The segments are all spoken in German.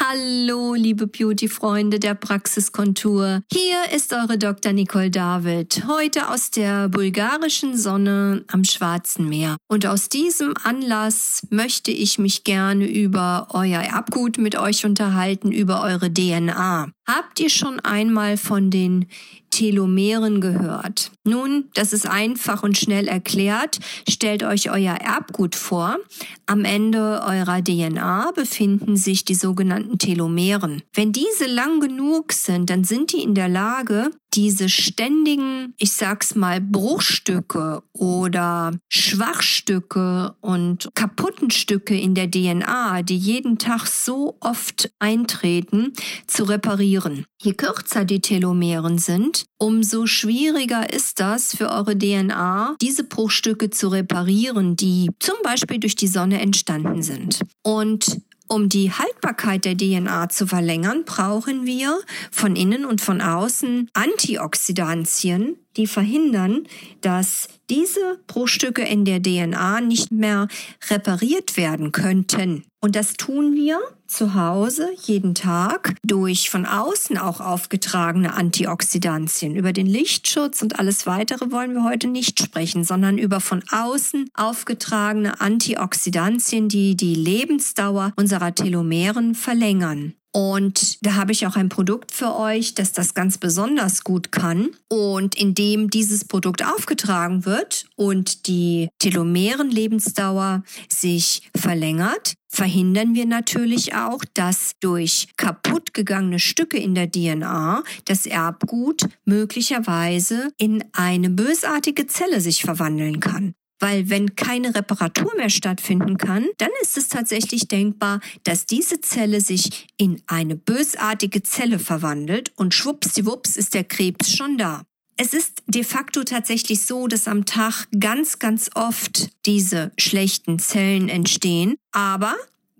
Hallo, liebe Beauty-Freunde der Praxiskontur. Hier ist eure Dr. Nicole David, heute aus der bulgarischen Sonne am Schwarzen Meer. Und aus diesem Anlass möchte ich mich gerne über euer Erbgut mit euch unterhalten, über eure DNA. Habt ihr schon einmal von den Telomeren gehört? Nun, das ist einfach und schnell erklärt. Stellt euch euer Erbgut vor. Am Ende eurer DNA befinden sich die sogenannten Telomeren. Wenn diese lang genug sind, dann sind die in der Lage, diese ständigen, ich sag's mal, Bruchstücke oder Schwachstücke und kaputten Stücke in der DNA, die jeden Tag so oft eintreten, zu reparieren. Je kürzer die Telomeren sind, umso schwieriger ist das für eure DNA, diese Bruchstücke zu reparieren, die zum Beispiel durch die Sonne entstanden sind. Und um die Haltbarkeit der DNA zu verlängern, brauchen wir von innen und von außen Antioxidantien, die verhindern, dass diese Bruchstücke in der DNA nicht mehr repariert werden könnten. Und das tun wir zu Hause jeden Tag durch von außen auch aufgetragene Antioxidantien. Über den Lichtschutz und alles weitere wollen wir heute nicht sprechen, sondern über von außen aufgetragene Antioxidantien, die die Lebensdauer unserer Telomeren verlängern. Und da habe ich auch ein Produkt für euch, das das ganz besonders gut kann. Und indem dieses Produkt aufgetragen wird und die Telomeren-Lebensdauer sich verlängert, verhindern wir natürlich auch, dass durch kaputt gegangene Stücke in der DNA das Erbgut möglicherweise in eine bösartige Zelle sich verwandeln kann. Weil wenn keine Reparatur mehr stattfinden kann, dann ist es tatsächlich denkbar, dass diese Zelle sich in eine bösartige Zelle verwandelt und schwuppsdiwupps ist der Krebs schon da. Es ist de facto tatsächlich so, dass am Tag ganz, ganz oft diese schlechten Zellen entstehen, aber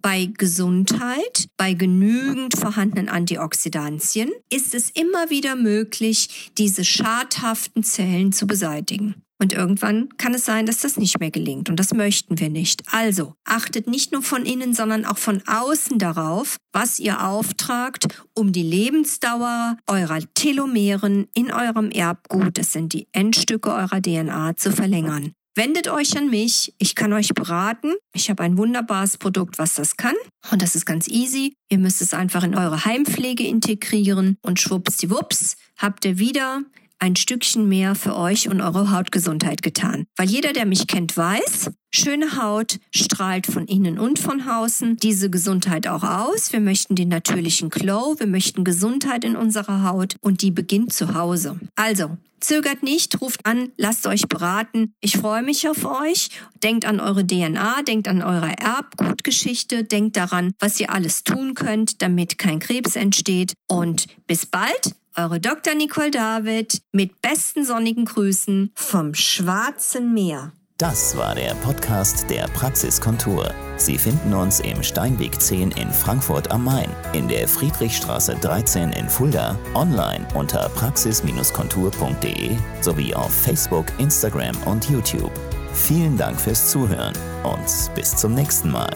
bei Gesundheit, bei genügend vorhandenen Antioxidantien ist es immer wieder möglich, diese schadhaften Zellen zu beseitigen. Und irgendwann kann es sein, dass das nicht mehr gelingt. Und das möchten wir nicht. Also achtet nicht nur von innen, sondern auch von außen darauf, was ihr auftragt, um die Lebensdauer eurer Telomeren in eurem Erbgut, das sind die Endstücke eurer DNA, zu verlängern. Wendet euch an mich, ich kann euch beraten. Ich habe ein wunderbares Produkt, was das kann. Und das ist ganz easy. Ihr müsst es einfach in eure Heimpflege integrieren und schwuppsdiwupps habt ihr wieder ein Stückchen mehr für euch und eure Hautgesundheit getan. Weil jeder, der mich kennt, weiß, schöne Haut strahlt von innen und von außen diese Gesundheit auch aus. Wir möchten den natürlichen Glow, wir möchten Gesundheit in unserer Haut und die beginnt zu Hause. Also, Zögert nicht, ruft an, lasst euch beraten. Ich freue mich auf euch. Denkt an eure DNA, denkt an eure Erbgutgeschichte, denkt daran, was ihr alles tun könnt, damit kein Krebs entsteht. Und bis bald eure Dr. Nicole David mit besten sonnigen Grüßen vom Schwarzen Meer. Das war der Podcast der Praxiskontur. Sie finden uns im Steinweg 10 in Frankfurt am Main, in der Friedrichstraße 13 in Fulda, online unter praxis-kontur.de sowie auf Facebook, Instagram und YouTube. Vielen Dank fürs Zuhören und bis zum nächsten Mal.